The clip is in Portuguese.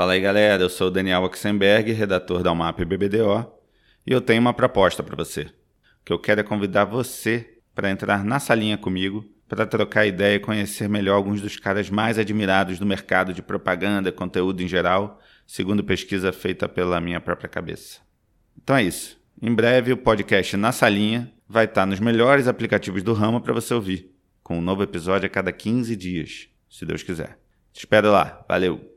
Fala aí galera, eu sou o Daniel Oxenberg, redator da UMAP BBDO, e eu tenho uma proposta para você. O que eu quero é convidar você para entrar na salinha comigo para trocar ideia e conhecer melhor alguns dos caras mais admirados do mercado de propaganda, conteúdo em geral, segundo pesquisa feita pela minha própria cabeça. Então é isso. Em breve o podcast Na Salinha vai estar nos melhores aplicativos do ramo para você ouvir, com um novo episódio a cada 15 dias, se Deus quiser. Te espero lá. Valeu!